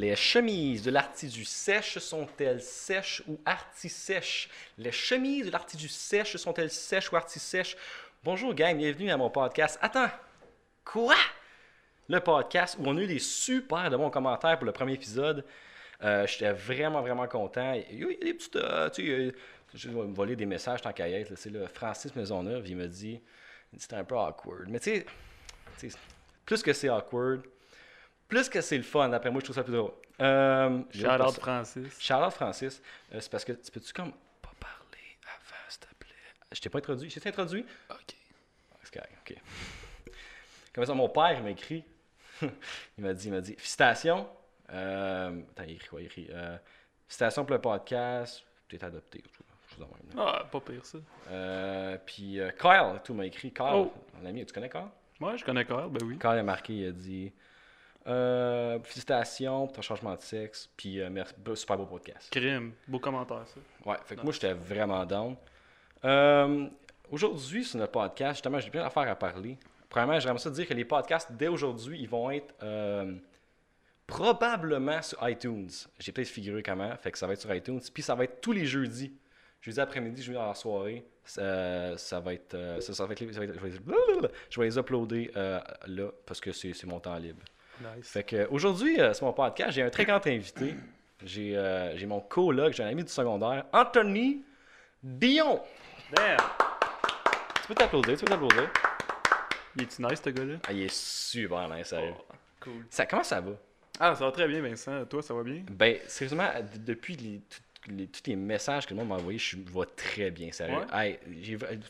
Les chemises de l'artidu sèche sont-elles sèches ou arti-sèches? Les chemises de l'artidu sèche sont-elles sèches ou arti-sèches? Bonjour gang, bienvenue à mon podcast. Attends, quoi? Le podcast où on a eu des super de bons commentaires pour le premier épisode. Euh, J'étais vraiment, vraiment content. Il y a des petites... euh, tu sais, je vais me voler des messages tant qu'à y être. C'est Francis Maisonneuve, il me dit... C'était un peu awkward. Mais tu sais, plus que c'est awkward, plus que c'est le fun, d'après moi, je trouve ça plus drôle. Euh, personne- Francis. Charlotte Francis, euh, c'est parce que tu peux-tu comme pas parler avant, s'il te plaît? Je t'ai pas introduit. Je t'ai introduit? Ok. Ah, ok. Comme ça, mon père m'a écrit. il m'a dit, il m'a dit, félicitations. Euh, attends, il écrit quoi? Il écrit, euh, félicitations pour le podcast. Tu es adopté. ou tout, chose même. Ah, pas pire ça. Euh, puis euh, Kyle, tout m'a écrit. Kyle, Oh. mon ami, tu connais Kyle? Ouais, je connais Carl, ben oui. Kyle a marqué, il a dit, euh, félicitations pour ton changement de sexe. Puis euh, merci, super beau podcast. Crime. Beau commentaire, ça. Ouais, fait que moi, j'étais vraiment down. Euh, Aujourd'hui, sur notre podcast, justement, j'ai plein d'affaires à parler. Premièrement, j'aimerais ça dire que les podcasts, dès aujourd'hui, ils vont être euh, probablement sur iTunes. J'ai peut-être figuré comment, fait que ça va être sur iTunes. Puis ça va être tous les jeudis. Jeudi après-midi, jeudi dans la soirée. Ça, ça va être. ça, ça va être, ça va être- je, vais les, uploader là parce que c'est mon temps libre. Nice. Fait que aujourd'hui, euh, sur mon podcast, j'ai un très grand invité. J'ai euh, mon coloc, j'ai un ami du secondaire, Anthony Dion. Damn! Tu peux t'applaudir, tu peux t'applaudir. Il est-tu nice, ce gars-là? Ah, il est super nice, sérieux. Oh, cool. Ça, comment ça va? Ah, ça va très bien, Vincent. Toi, ça va bien? Ben, sérieusement, depuis les, les- tous les messages que le monde m'a envoyés, je vais très bien, sérieux. Hey,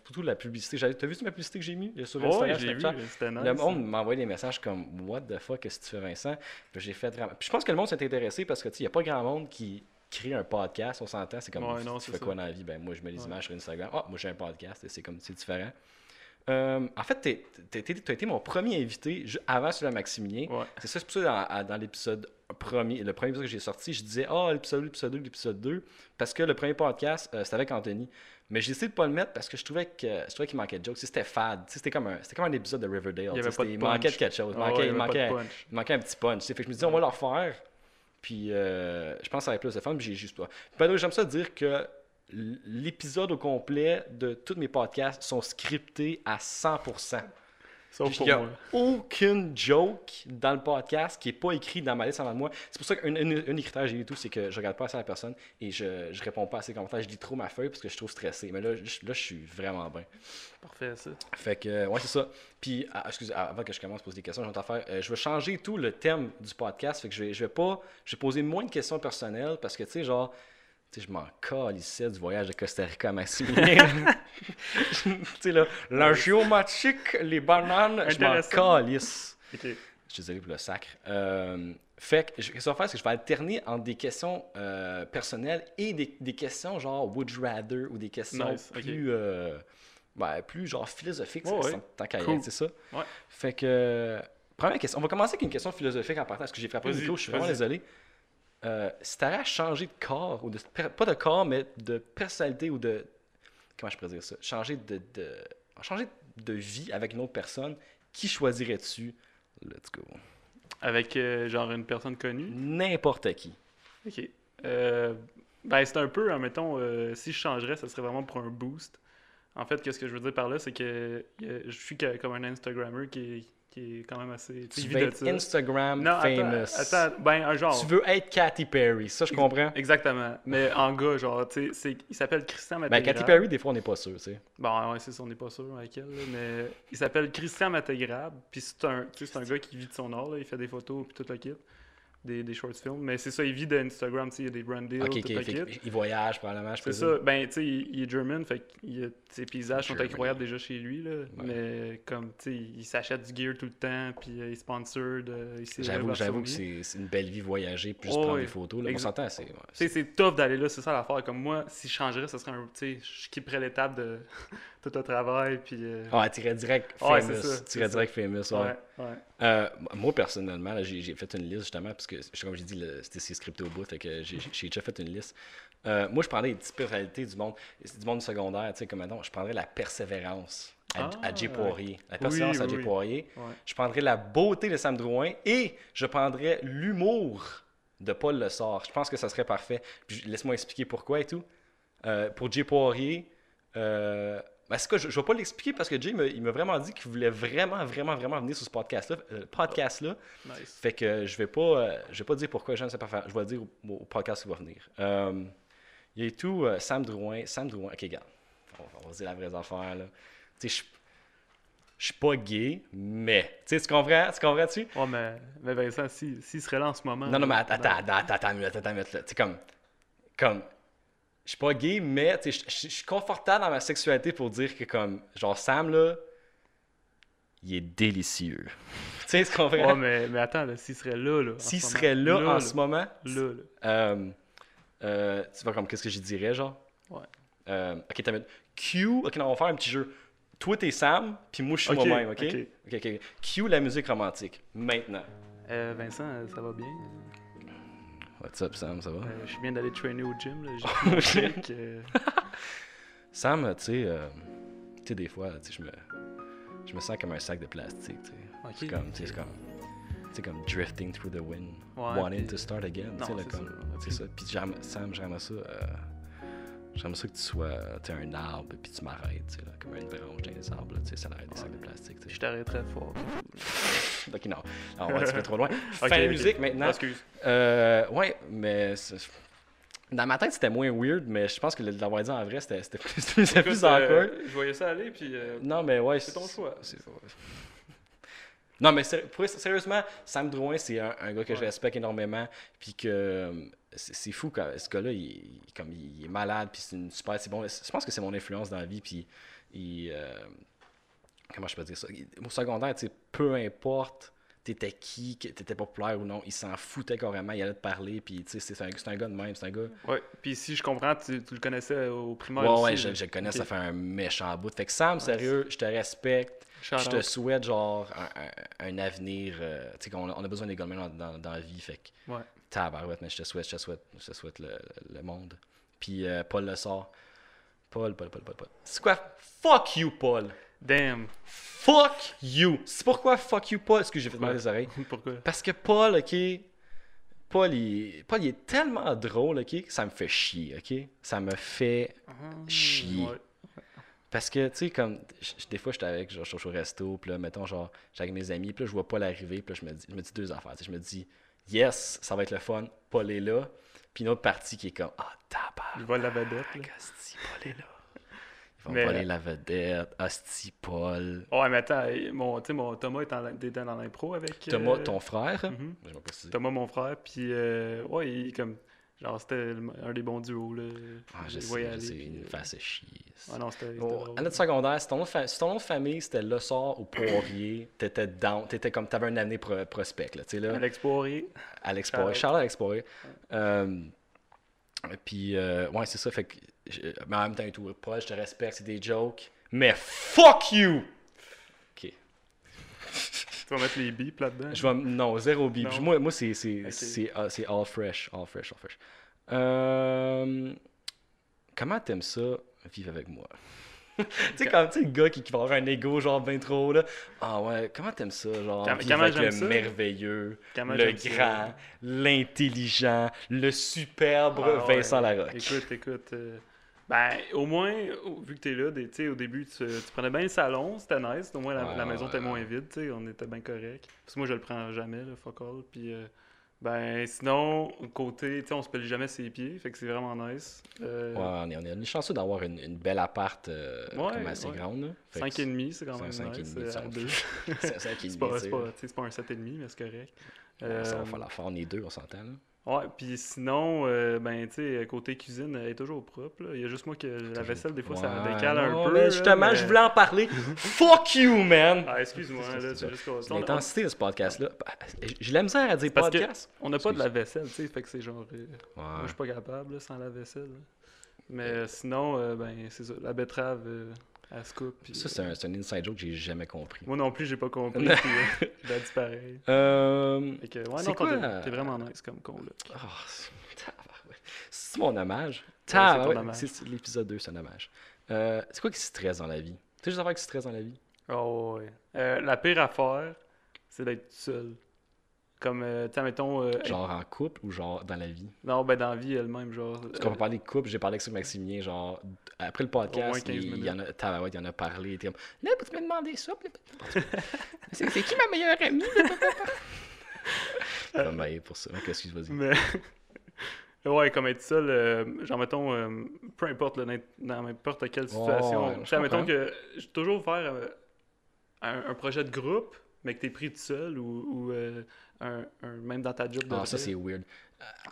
surtout la publicité. T'as vu la publicité que j'ai mis? Sur Oh, Instagram, oui, j'ai vu. Snapchat? C'était nice. Le monde m'a envoyé des messages comme What the fuck, qu'est-ce que tu fais, Vincent? J'ai fait vraiment. Puis je pense que le monde s'est intéressé parce que tu sais, il n'y a pas grand monde qui crée un podcast, on s'entend. C'est comme Ouais, tu- non, tu fais ça. quoi dans la vie? Ben moi je mets des Ouais. images sur Instagram. Ah, moi j'ai un podcast, et c'est comme c'est différent. Euh, en fait, t'es- t'as été mon premier invité avant sur le Maximilien. Ouais. C'est ça, c'est pour ça dans, dans l'épisode premier, le premier épisode que j'ai sorti, je disais Ah, l'épisode 1, l'épisode 2, l'épisode 2, parce que le premier podcast, euh, c'était avec Anthony. Mais j'ai essayé de pas le mettre parce que je trouvais que je trouvais qu'il manquait de jokes. C'était fade. C'était comme, un- c'était comme un épisode de Riverdale. Il de manquait de quelque chose. Il Ah manquait, ouais, il il manquait- punch. il manquait un petit punch. Fait que je me disais, on va le refaire. Puis euh, je pense que ça va être plus de fun. Puis j'ai juste pas. Way, j'aime ça dire que l'épisode au complet de tous mes podcasts sont scriptés à 100%. Sauf Il n'y a moi. aucune joke dans le podcast qui n'est pas écrit dans ma liste avant de moi. C'est pour ça qu'un des critères que j'ai eu tout, c'est que je regarde pas assez la personne et je, je réponds pas à ses commentaires. Je lis trop ma feuille parce que je suis trop stressé. Mais là, je, là, je suis vraiment bien. Parfait, ça. Fait que, euh, ouais, c'est ça. Puis, ah, excusez, avant que je commence à poser des questions, je vais faire. euh, je vais changer tout le thème du podcast. Fait que je vais, je vais pas. Je vais poser moins de questions personnelles parce que, tu sais, genre. Tu sais, je m'en calissais du voyage de Costa Rica à Maximilien. tu sais, là, la géomatique, les bananes, je m'en calisse. Je suis désolé pour le sacre. Euh, fait que, je- ce que ça va faire, c'est que je vais alterner entre des questions euh, personnelles et des, des questions genre would you rather ou des questions Nice, plus, euh, ben, plus genre philosophiques, ouais. tant qu'à Cool. c'est ça. Ouais. Fait que, première question. On va commencer avec une question philosophique en partant, parce que j'ai frappé le micro, je suis vraiment désolé. Euh, si t'avais à changer de corps, ou de, pas de corps, mais de personnalité ou de. Comment je pourrais dire ça? Changer de, de, changer de vie avec une autre personne, qui choisirais-tu? Let's go. Avec euh, genre une personne connue? N'importe qui. Ok. Euh, ben, c'est un peu, mettons, euh, si je changerais, ça serait vraiment pour un boost. En fait, qu'est-ce que je veux dire par là, c'est que je suis comme un Instagrammer qui qui est quand même assez. Tu veux être ça. Instagram Non, famous. attends, attends, ben, un genre. Tu veux être Katy Perry, ça je comprends. Exactement. Mais en gars, genre, tu sais, il s'appelle Christian Ben, Mattegrave. Katy Perry, des fois, on n'est pas sûr, tu sais. Bon, ouais, c'est ça, on n'est pas sûr avec elle, là, mais il s'appelle Christian Mattegrab, puis c'est un, un gars qui vit de son art, là, il fait des photos puis tout le kit, des, des short films, mais c'est ça, il vit d'Instagram, tu sais, il y a des brand deals, tout fait il voyage probablement, je C'est ça, ben, tu sais, il, il est German, fait que ses paysages sont incroyables déjà chez lui, là, mais comme, tu sais, il s'achète du gear tout le temps, puis euh, il sponsor, de, s'est J'avoue, j'avoue que c'est une belle vie voyager, puis juste Oh, prendre des photos. Là, on s'entend, c'est. ouais, c'est- tough d'aller là, c'est ça l'affaire. Comme moi, si je changerais, ce serait un. Tu sais, je skipperais l'étape de tout le travail, puis. euh, Ah, irais direct famous. c'est direct famous, ouais. Euh, moi, personnellement, j'ai fait une liste justement, parce que, je- comme j'ai dit, c'était scripté au bout, fait que j'ai déjà fait une liste. Euh, moi, je prendrais des petites personnalités du monde, du monde secondaire, tu sais, comme maintenant, je prendrais la persévérance à, à Ah, Jay Poirier. La persévérance à oui, oui. Poirier. Je prendrais la beauté de Sam Drouin et je prendrais l'humour de Paul Le Sort. Je pense que ça serait parfait. Puis laisse-moi expliquer pourquoi et tout. Euh, pour Jay Poirier, euh, ben, c'est quoi, je, je vais pas l'expliquer parce que Jay il m'a vraiment dit qu'il voulait vraiment, vraiment, vraiment venir sur ce podcast-là. euh, podcast-là. Nice. Fait que je vais pas, euh, je vais pas dire pourquoi je ne sais pas faire. Je vais le dire au, au podcast qui va venir. Euh, il y a tout euh, Sam Drouin. Sam Drouin. Ok, regarde. On, va- on va dire la vraie affaire là. Tu sais, je suis pas gay, mais. Tu sais, tu comprends? Tu comprends-tu? Ouais, mais, mais Vincent, s'il si, serait là en ce moment. Non, non, mais là, attends, attends, attends, attends, attends, une minute, attends, une minute, là. Tu sais, comme. Je suis pas gay, mais, je- suis confortable dans ma sexualité pour dire que, comme. Genre, Sam, là. Il est délicieux. tu sais, tu comprends? Ouais, mais, mais attends, s'il serait là, là. S'il ce serait là, en ce moment. Là, là. Euh, euh, tu vois comme qu'est-ce que je dirais, genre? Ouais. Euh, ok, t'as mis Q. Ok, non, on va faire un petit jeu. Toi, t'es Sam, puis moi, je suis moi-même, ok? ok. Ok, ok. Q, la musique romantique. Maintenant. Euh, Vincent, ça va bien? What's up, Sam, ça va? Euh, je bien d'aller trainer au gym. là. J'ai shake, euh, Sam, tu sais, euh, tu sais, des fois, tu sais, je me, je me sens comme un sac de plastique, tu sais. ok, C'est comme, c'est comme, drifting through the wind, Ouais, wanting to start again, tu sais, Non, là, c'est comme, ça. c'est Puis- ça. Puis j'aime, Sam, j'aimerais ça, euh, j'aimerais ça que tu sois, un arbre, puis tu m'arrêtes, tu sais, là, comme une branche dans les arbres, là, tu sais, ça l'air des sacs de plastique, tu sais. Je t'arrêterais fort. Ok, non, non, on va un petit peu trop loin. Fin Ok, de musique maintenant. Excuse. Euh, ouais, mais dans ma tête, c'était moins weird, mais je pense que de l'avoir dit en vrai, c'était plus, c'était plus awkward. euh, je voyais ça aller, puis. euh, Non, mais ouais. C'est ton choix. c'est-. Non, mais pour- sérieusement, Sam Drouin, c'est un, un gars que je respecte énormément. Puis que euh, c'est fou, quand, ce gars-là, il, il- comme, il est malade. Puis c'est une super. C'est bon, je pense que c'est mon influence dans la vie. Puis il. euh, comment je peux dire ça? Au secondaire, tu sais, peu importe t'étais qui, t'étais populaire ou non, il s'en foutait carrément. Il allait te parler. Puis tu sais, c'est un, c'est un gars de même. C'est un gars. Ouais, puis si je comprends, tu, tu le connaissais au primaire. Ouais, aussi, ouais, je, je le connais, ça fait un méchant bout. Fait que Sam, sérieux, je te respecte. Je te souhaite genre un, un- un avenir. euh, tu sais, qu'on on a besoin des gars de même dans, dans, dans la vie. Fait que Ouais. tabarouette, mais je te souhaite, je te souhaite, je te souhaite le, le monde. Puis euh, Paul le sort. Paul, Paul, Paul, Paul, Paul. C'est quoi? Fuck you, Paul. Damn. Fuck you. C'est pourquoi fuck you, Paul? Est-ce que j'ai fait mal les oreilles? Pourquoi? Parce que Paul, ok. Paul il, Paul, il est tellement drôle, ok, ça me fait chier, ok? Ça me fait Chier. Ouais. Parce que, tu sais, comme, des fois, j'étais avec, genre, je suis au resto, puis là, mettons, genre, j'étais avec mes amis, puis là, je vois Paul arriver, puis là, je me dis, je me dis deux affaires, tu sais, je me dis, yes, ça va être le fun, Paul est là, puis une autre partie qui est comme, ah, Il tabarnak, vole la vedette. Paul est là. Ils vont Mais- voler la vedette, hostie, Paul. Ouais, mais attends, mon, mon Thomas est en, dans l'impro avec. Thomas, euh, ton frère, pas si- Thomas, mon frère, puis euh, ouais, il, comme. Genre, c'était un des bons duos, là. Ah, je sais, voyais je aller, sais, puis, euh, fait assez chier. Ah non, c'était. Bon, à notre secondaire, si ton, nom de fa- si ton nom de famille c'était Le Sort ou Poirier, t'étais down, t'étais comme, t'avais un année pro- prospect, là, là. Alex Poirier. Alex Charles. Poirier. Charles Alex Poirier. Euh, puis, euh, ouais, c'est ça. Fait que, mais en même temps, tout, Paul, je te respecte, c'est des jokes. Mais fuck you! Ok. Tu vas mettre les bips là-dedans? Je vais, non, zéro beep. Non. Moi, moi c'est, c'est, Ok. c'est, ah, c'est all fresh. All fresh, all fresh. Euh, comment t'aimes ça, vivre avec moi? tu sais, comme tu sais, le gars qui, qui va avoir un ego genre ben trop là. Ah ouais, comment t'aimes ça, genre, Comment- vivre avec le ça? merveilleux, Comment le grand, l'intelligent, le superbe Ah ouais. Vincent Larocque. Écoute, écoute. euh, ben, au moins, vu que t'es là, des- au début, tu, tu prenais bien le salon, c'était nice. Au moins, la, Ouais, la maison était ouais. moins vide, tu sais, on était bien correct. Parce que moi, je le prends jamais, le fuck all. Puis, euh, ben, sinon, côté, tu on se pèle jamais ses pieds, fait que c'est vraiment nice. Euh, Ouais, on est, on est, on chanceux d'avoir une, une belle appart euh, Ouais, comme assez grande. là. Fait que 5,5, c'est quand même un cinq et nice. demi, euh. C'est c'est un qui C'est pas, c'est pas, pas un 7,5, mais c'est correct. Ça va falloir faire les deux, on s'entend. là. Ouais, puis sinon, euh, ben, tu sais, côté cuisine, elle est toujours propre. là. Il y a juste moi que la vaisselle, des fois, ça Ouais, décale un non, peu. mais justement, mais- je voulais en parler. Fuck you, man! Ah, excuse-moi, C'est- là, c'est juste qu'on- on- L'intensité de ce podcast-là. bah, J'ai la misère à dire Parce que- podcast. On n'a pas de la vaisselle, tu sais, fait que c'est genre. euh, Ouais. Moi, je suis pas capable là, sans la vaisselle. là. Mais euh, sinon, euh, ben, c'est ça. La betterave, euh, puis, Ça, euh, c'est un, c'est un inside joke que j'ai jamais compris. Moi non plus, j'ai pas compris. puis, euh, j'ai dit pareil. Euh... Fait que, ouais, C'est non, quoi, t'es- euh, vraiment nice comme con, là. oh, c'est- mon hommage. c'est ton Tabarouette. hommage. C'est c'est l'épisode 2, c'est un hommage. Euh, c'est quoi qui stresse dans la vie? Tu sais, juste affaires qui stressent dans la vie? Oh, ouais. Euh, la pire affaire, c'est d'être seul. Comme, euh, tu sais, mettons. euh, Genre en couple ou genre dans la vie? Non, ben dans la vie elle-même, genre. Parce qu'on va parler de couple, j'ai parlé avec ça avec Maximilien, genre, après le podcast, 15 il, il y en a, tabarouette, il y en a parlé, comme, là, tu me demander ça, c'est qui ma meilleure amie? Je vais me pour ça, qu'est-ce que tu vas dire? Mais. ouais, comme être seul, euh, genre, mettons, euh, peu importe, là, dans- n'importe quelle situation. ouais, sais, mettons que je vais toujours faire euh, un, un projet de groupe, mais que t'es pris tout seul ou, ou, euh, un, un- même dans ta job de Ah, ça c'est weird.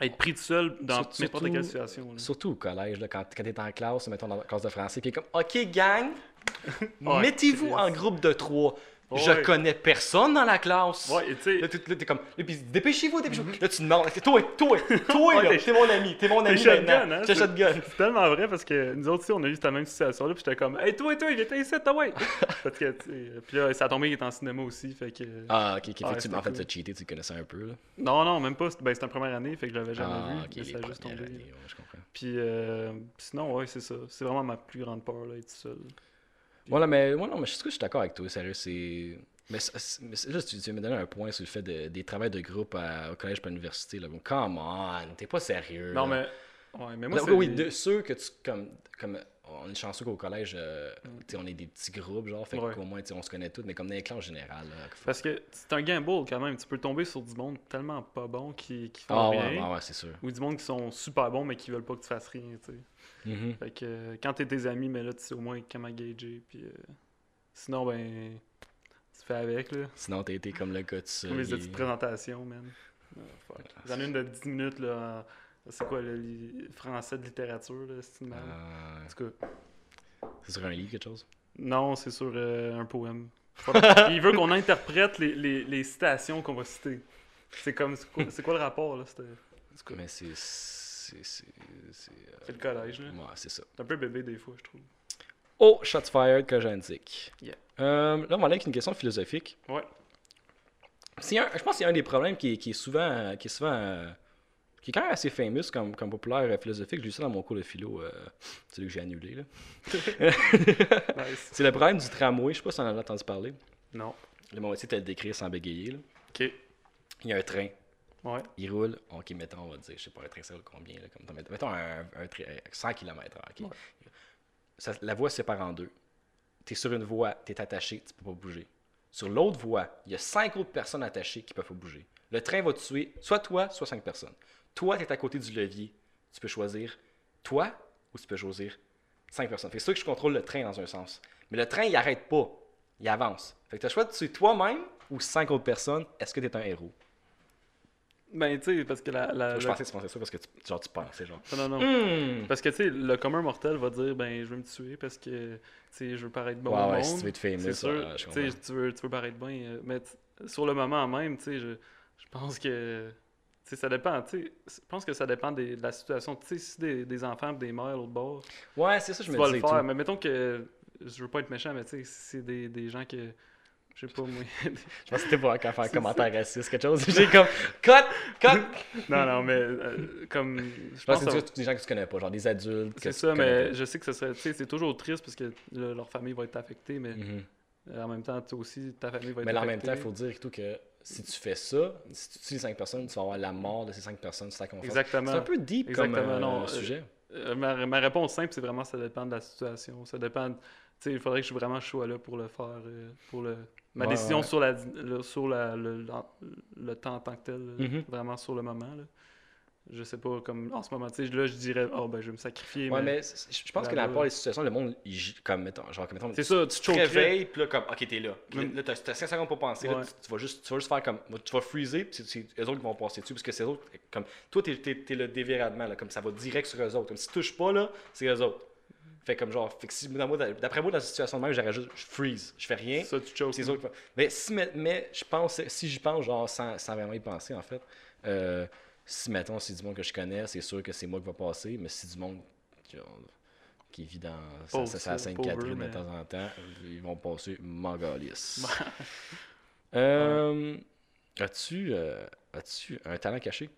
Être pris tout seul dans n'importe quelle situation. là. Surtout au collège, là, quand, quand t'es en classe, mettons dans la classe de français, puis comme, OK, gang, mettez-vous en groupe de trois. Je connais personne dans la classe. Ouais, et tu sais, Là, t'es comme, là, puis dépêchez-vous, dépêchez-vous. Là, tu demandes, toi, toi, toi, Ouais, là, t'es- mon ami, t'es mon t'es ami shotgun, hein, T'es c'est- shotgun. c'est tellement vrai parce que nous autres on a eu cette même situation-là, puis j'étais comme, hey, toi, toi, il était ici, toi, ouais. parce que, puis là, ça a tombé, il est en cinéma aussi, fait que. Ah, ok, ok. Fait Ouais, que tu- en fait, tu as cheaté, tu connaissais un peu, là. Non, non, même pas. Ben, c'était en première année, fait que je l'avais jamais ah, vu. ok, mais ça a juste tombé. années, ouais, je comprends. Puis euh, sinon, ouais, c'est ça. C'est vraiment ma plus grande peur, là, être seul. Voilà, mais moi, non, mais je suis d'accord avec toi, sérieux, c'est... Mais, mais là, tu, tu me donner un point sur le fait de- des travails de groupe à- au collège et à l'université, là. Bon, come on, t'es pas sérieux, Non, là. mais. Ouais, mais moi, Là, c'est. oui, de ceux que tu, comme, comme, on est chanceux qu'au collège, euh, sais, on est des petits groupes, genre, fait Ouais. qu'au moins, on se connaît tous, mais comme dans les classes générales, là, faut- Parce que c'est un gamble quand même. Tu peux tomber sur du monde tellement pas bon qui, qui font Ah, rien. ouais, ouais, ouais, c'est sûr. Ou du monde qui sont super bons mais qui veulent pas que tu fasses rien, tu sais. Mhm. Fait que euh, quand t'es tes amis, mais là, tu sais au moins comment gager. Puis euh, sinon, ben. Tu fais avec, là. Sinon, t'as été comme le gars de ça. Comme les il- petites présentations, man. Ah, fuck. J'en ai une de 10 minutes, là. en- C'est quoi, le li- français de littérature, là, c'est une. Ah, En tout cas, c'est sur un livre, quelque chose? non, c'est sur euh, un poème. Il veut qu'on interprète les, les, les citations qu'on va citer. C'est comme, c'est quoi, le rapport, là? C'était- Mais c'est... C'est... C'est... c'est, euh, C'est le collège, là. Ouais, c'est ça. C'est un peu bébé des fois, je trouve. Oh, shots fired que j'indique. Yeah. Euh, là, on va aller avec une question philosophique. Ouais. C'est un- je pense y a un des problèmes qui, est- qui est souvent, euh, qui est souvent, euh, qui est quand même assez famous comme, comme populaire euh, philosophique. J'ai lu ça dans mon cours de philo, euh, celui que j'ai annulé. là. Nice. C'est le problème du tramway. Je sais pas si on en a entendu parler. Non. Le essayer de le décrire sans bégayer. là. Ok. Il y a un train. Ouais. Il roule. Ok, mettons, on va dire, je sais pas, un train, ça roule combien là, comme, mettons- un, un train, euh, 100 km/h. ok. Ouais. Ça- la voie se sépare en deux. Tu es sur une voie, tu es attaché, tu peux pas bouger. Sur l'autre voie, il y a cinq autres personnes attachées qui peuvent pas bouger. Le train va te tuer, soit toi, soit cinq personnes. Toi, tu es à côté du levier. Tu peux choisir toi ou tu peux choisir cinq personnes. Fait c'est sûr que je contrôle le train dans un sens. Mais le train, il arrête pas. Il avance. Fait que tu as le choix de tuer toi-même ou cinq autres personnes. Est-ce que tu es un héros? Ben, tu sais, parce que la. la- Je la- pensais que tu pensais ça parce que tu, genre, tu pensais genre. Non, non, non. Hmm. Parce que, tu sais, le commun mortel va dire, ben, je veux me tuer parce que, tu sais, je veux paraître bon Ouais, au ouais, monde. si tu veux être famous, C'est sûr, ouais, tu sais, tu veux, tu veux paraître bien. euh, mais sur le moment même, tu sais, je, je pense que, tu sais, ça dépend, tu sais, je pense que ça dépend des- de la situation. Tu sais, si des, des enfants et des mères l'autre bord, Ouais, c'est ça, je tu me vas disais. le faire. tout. Mais mettons que, je veux pas être méchant, mais tu sais, si c'est des, des gens que, je sais pas, moi. Je pensais que c'était pour faire un C'est commentaire raciste, quelque chose. J'ai comme, cut, cut! non, non, mais euh, comme, je Je pense pense que que ça- c'est des gens que tu connais pas, genre des adultes. C'est ça, mais pas. je sais que ce serait, tu sais, c'est toujours triste parce que leur famille va être affectée, mais Mhm. euh, en même temps, toi aussi, ta famille va être Mais là, en affectée. même temps, il faut dire et tout que si tu fais ça, si tu tues les cinq personnes, tu vas avoir la mort de ces cinq personnes sur ta confiance. Exactement. C'est un peu deep comme Exactement, euh, non, euh, sujet. Euh, ma, ma réponse simple, c'est vraiment ça dépend de la situation. Ça dépend. De- Tu sais, il faudrait que je sois vraiment choix là pour le faire, euh, pour le. Ma Ouais, décision ouais. sur la, le, sur la, le, le temps en tant que tel, là, Mhm. vraiment sur le moment. Là. Je sais pas, comme en ce moment, tu sais, là, je dirais, oh ben, je vais me sacrifier. Ouais, mais... je pense que dans la plupart des situations, le monde, il, comme, mettons, genre, comme, mettons, C'est ça, tu te réveilles, puis là, comme, ok, t'es là. Même- Là, t'as t'as 5 secondes pour penser, là, tu, tu vas juste, tu vas juste faire comme, tu vas freezer, puis c'est- eux autres qui vont passer dessus, parce que c'est eux autres, comme, toi, t'es t'es- t'es le déviradement, là, comme ça va direct sur eux autres. Comme si tu touches pas, là, c'est eux autres. Fait comme genre, fait que si, d'après moi, dans la situation de même, j'aurais juste, je freeze, je fais rien. Ça, tu autres font- Mais, si, mais, mais je pense, si j'y pense, genre, sans, sans vraiment y penser, en fait, euh, si, mettons, c'est du monde que je connais, c'est sûr que c'est moi qui va passer, mais si du monde genre, qui vit dans Pauvre, ça, Sainte-Catherine de temps en temps, ils vont passer mangalis. euh, as-tu, euh, as-tu un talent caché?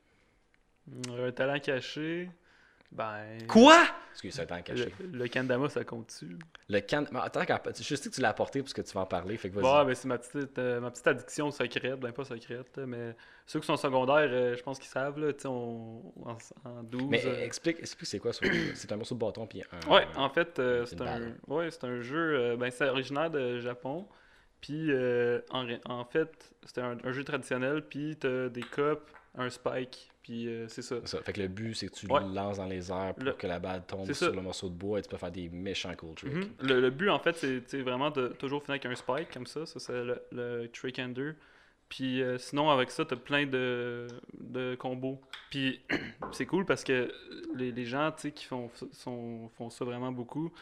Un talent caché? Ben. Quoi? Excuse, été caché. Le, le Kandama, ça compte-tu? Le can... mais attends, je sais que tu l'as apporté parce que tu vas en parler, fait que vas-y. Ouais, ben c'est ma petite, euh, ma petite addiction secrète, ben pas secrète, mais ceux qui sont secondaires, euh, je pense qu'ils savent, là, tu sais, on, en, en 12. Mais euh, explique, explique c'est quoi c'est un morceau de bâton puis un... Ouais, en fait, euh, c'est un, ouais, c'est un jeu, euh, ben, c'est originaire de Japon. Puis, euh, en, fait, c'est un, un jeu traditionnel, puis t'as des copes, un spike, puis euh, c'est ça. Ça. Fait que le but, c'est que tu Ouais. le lances dans les airs pour Le- que la balle tombe sur le morceau de bois et tu peux faire des méchants cool tricks. Mhm. le, le but, en fait, c'est vraiment de toujours finir avec un spike comme ça. Ça, c'est le, le trick ender. Puis euh, sinon, avec ça, t'as plein de, de combos. Puis c'est cool parce que les, les gens tu sais, qui font, sont, font ça vraiment beaucoup,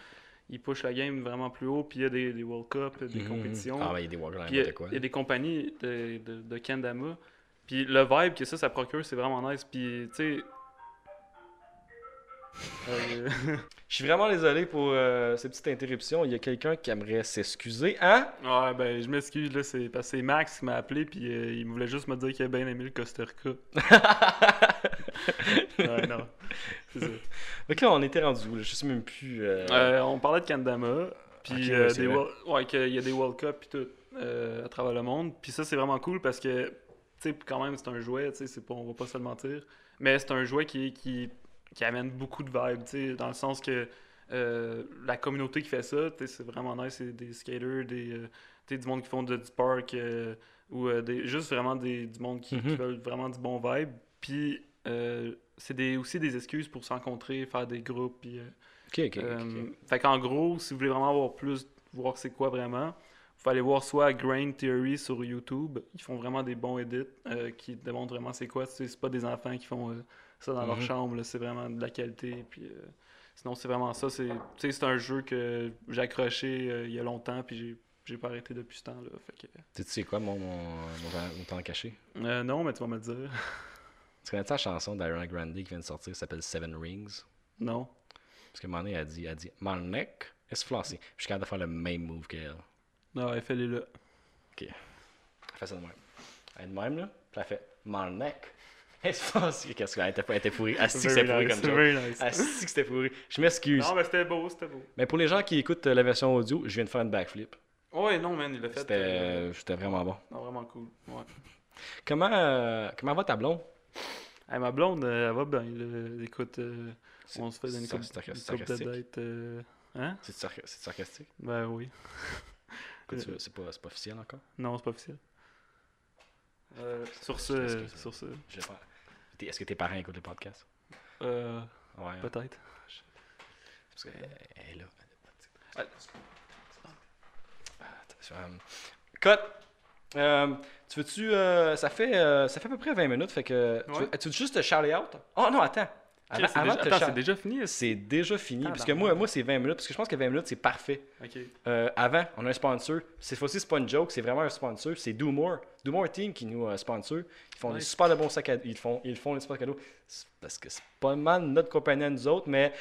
ils pushent la game vraiment plus haut. Puis il y a des, des World Cup, des Mhm. compétitions. Ah, ben, il y a des il y a des compagnies de, de, de Kendama. Puis le vibe que ça, ça procure, c'est vraiment nice. Puis, tu sais. euh, Je suis vraiment désolé pour euh, cette petite interruption. Il y a quelqu'un qui aimerait s'excuser, hein? ouais, ben, je m'excuse, là. C'est parce que c'est Max qui m'a appelé. Puis euh, il voulait juste me dire qu'il a bien aimé le Costa Rica. ouais, non. C'est ça. Fait que là, on était rendu où? là? Je sais même plus. euh, Euh, on parlait de Kendama. Puis euh, ouais. World- ouais, qu'il y a des World Cup puis tout euh, à travers le monde. Puis ça, c'est vraiment cool parce que, sais, quand même, c'est un jouet, tu sais, c'est pas, on va pas se le mentir. Mais c'est un jouet qui, qui, qui amène beaucoup de vibes, tu sais, dans le sens que euh, la communauté qui fait ça, tu sais, c'est vraiment nice. C'est des skaters, des, euh, tu sais, du monde qui font de- du park euh, ou des, juste vraiment des, du monde qui, qui Mhm. veulent vraiment du bon vibe. Puis c'est des, aussi des excuses pour se rencontrer, faire des groupes. Puis, euh, Ok, ok, ok, euh, ok. Fait qu'en gros, si vous voulez vraiment avoir plus, voir c'est quoi vraiment, pouvez aller voir soit Grain Theory sur YouTube. Ils font vraiment des bons edits euh, qui démontrent vraiment c'est quoi. Tu C'est pas des enfants qui font euh, ça dans leur Mhm. chambre, c'est vraiment de la qualité. Puis, euh, sinon, c'est vraiment ça. C'est tu un jeu que j'ai accroché il y a longtemps, puis j'ai- j'ai pas arrêté depuis ce temps-là. Que, Tu sais quoi, mon, mon, mon, temps- caché? euh, non, mais tu vas me le dire. Tu connais la chanson d'Ariana Grande qui vient de sortir qui s'appelle Seven Rings? non. Parce que elle a dit, a dit Mon neck est flancé. Je suis capable de faire le même move qu'elle. Non, elle fait les là. Elle fait ça de même. Elle est de même, là. Puis elle fait Mon neck flancé. Qu'est-ce qu'elle était, elle était pourrie. Ah, si que c'était pourri comme ça. Ah, si que c'était pourri. Je m'excuse. Non, mais c'était beau, c'était beau. Mais pour les gens qui écoutent euh, la version audio, je viens de faire une backflip. Ouais, non, man, il l'a fait. C'était euh, c'était vraiment bon. non, vraiment cool. Ouais. Comment, euh, comment va ta blonde? Hey, ma blonde, euh, elle va bien. là. Écoute, euh, C'est- on se fait une sarcastique. une couple de dates. euh, Hein? C'est sarcastique? Ben oui. Que veux- C'est pas, pas officiel encore? Non, c'est pas officiel. Euh, sur ce, sur ce, Est-ce que tes parents écoutent le podcast? euh, Ouais. hein? peut-être. Parce qu'elle elle est là. Ah. Attention, euh, Cut! Euh, tu veux-tu. euh, ça, fait, euh, ça fait à peu près 20 minutes, fait que. Tu, Ouais. veux, tu veux juste te shout out? Oh non, attends! Avant, c'est avant déjà, attends, c'est fini? C'est déjà fini. Ah, parce que moi, moi c'est 20 minutes. Parce que je pense que 20 minutes, c'est parfait. Euh, avant, on a un sponsor. Cette fois-ci, c'est pas une joke, c'est vraiment un sponsor. C'est Do More. Do More Team qui nous euh, sponsor. Ils font des super de bons sacs à Ils font, ils font des super cadeaux. Parce que c'est pas mal notre compagnie à nous autres, mais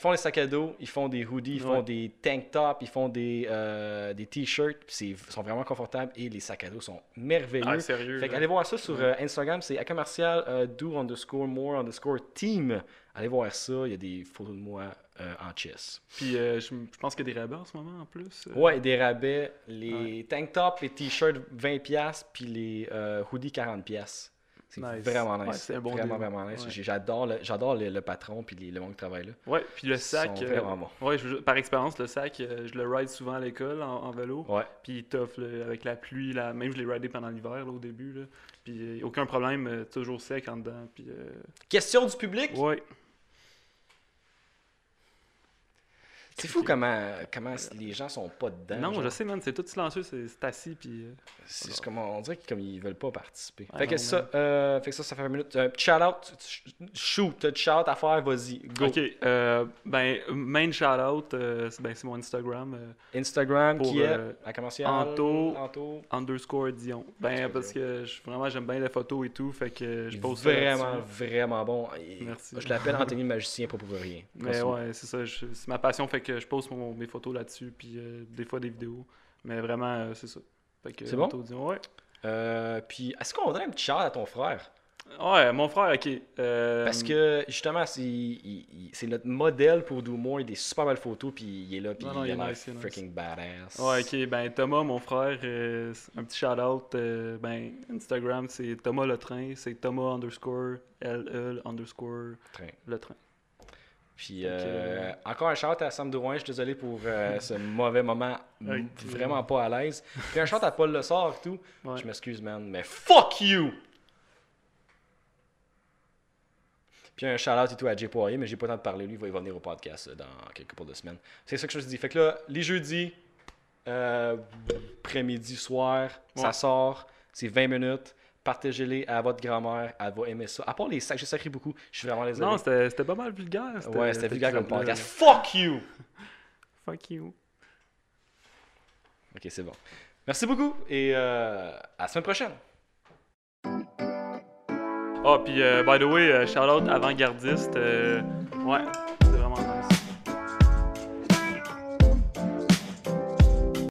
font des sacs à dos, ils font des hoodies, ils font des tank tops, ils font des, euh, des t-shirts. Ils sont vraiment confortables et les sacs à dos sont merveilleux. Ah, sérieux? Fait là? qu'allez voir ça sur Ouais. euh, Instagram, c'est à commercial euh, do underscore more underscore team. Allez voir ça, il y a des photos de moi en chess. Puis je, je pense qu'il y a des rabais en ce moment en plus. Ouais, des rabais, les tank tops, les t-shirts 20$, puis les hoodies 40$. C'est Nice. vraiment nice. Ouais, c'est un bon vraiment, vraiment nice. Ouais. J'adore le, j'adore le, le patron puis les- le monde qui travaille là. Ouais, puis le sac. sont euh, vraiment bons. ouais, je- par expérience, le sac, euh, je le ride souvent à l'école en, en vélo. Ouais. Puis il tough là, avec la pluie, là, même je l'ai ridé pendant l'hiver là, au début. Là. Puis euh, aucun problème, toujours sec en dedans. Puis euh, Question du public? ouais. C'est fou comment, comment les gens sont pas dedans. non, genre. je sais, man, c'est tout silencieux, c'est assis. Puis euh, C'est c'est comme, on dirait qu'ils veulent pas participer. Ah fait, que ça, euh, fait que ça, ça fait une minute. Un petit shout-out. Shoot, t'as shout-out à faire, vas-y. Go. Ok, euh, ben, main shout-out, euh, c'est ben, c'est mon Instagram, euh, Instagram, Pour, qui est euh, à commercial. Anto. Anto. underscore Dion. Ben, parce que je- vraiment, j'aime bien les photos et tout, fait que je pose vraiment, vraiment bon. Et Merci. Je l'appelle Anthony le magicien, pas pour rien. Mais ouais, c'est ça, c'est ma passion, fait que je pose mon- mes photos là-dessus, puis euh, des fois des vidéos. Mais vraiment, euh, c'est ça. C'est bon? Ouais. Euh, puis, est-ce qu'on donne un petit shout à ton frère? Ouais, mon frère, ok. Euh, Parce que justement, c'est notre modèle pour Do More. Il a des super belles photos, puis il est là, puis Non, non, il est nice, freaking badass. Ouais, ok. Ben, Thomas, mon frère, euh, un petit shout-out. euh, ben, Instagram, c'est Thomas Le Train. C'est Thomas underscore LE underscore Train. Le Train. Puis euh, encore un shout à Sam Drouin, je suis désolé pour euh, ce mauvais moment, vraiment pas à l'aise. Puis un shout à Paul Lessard et tout. Ouais. Je m'excuse, man, mais fuck you! Puis un shout-out et tout à Jay Poirier, mais j'ai pas le temps de parler. Lui, il va, il va venir au podcast euh, dans quelques couple de semaines. C'est ça que je te dis. Fait que là, les jeudis, euh, après-midi, soir, ça sort. C'est 20 minutes. Partagez-les à votre grand-mère. Elle va aimer ça. À part les sacs, j'ai sacré beaucoup. Je suis vraiment désolé. Non, c'était pas mal vulgaire. ouais, c'était vulgaire comme podcast. Fuck you! Fuck you. Ok, c'est bon. Merci beaucoup et euh, à la semaine prochaine. Ah, puis, euh, by the way, euh, shout-out avant-gardiste. euh, ouais,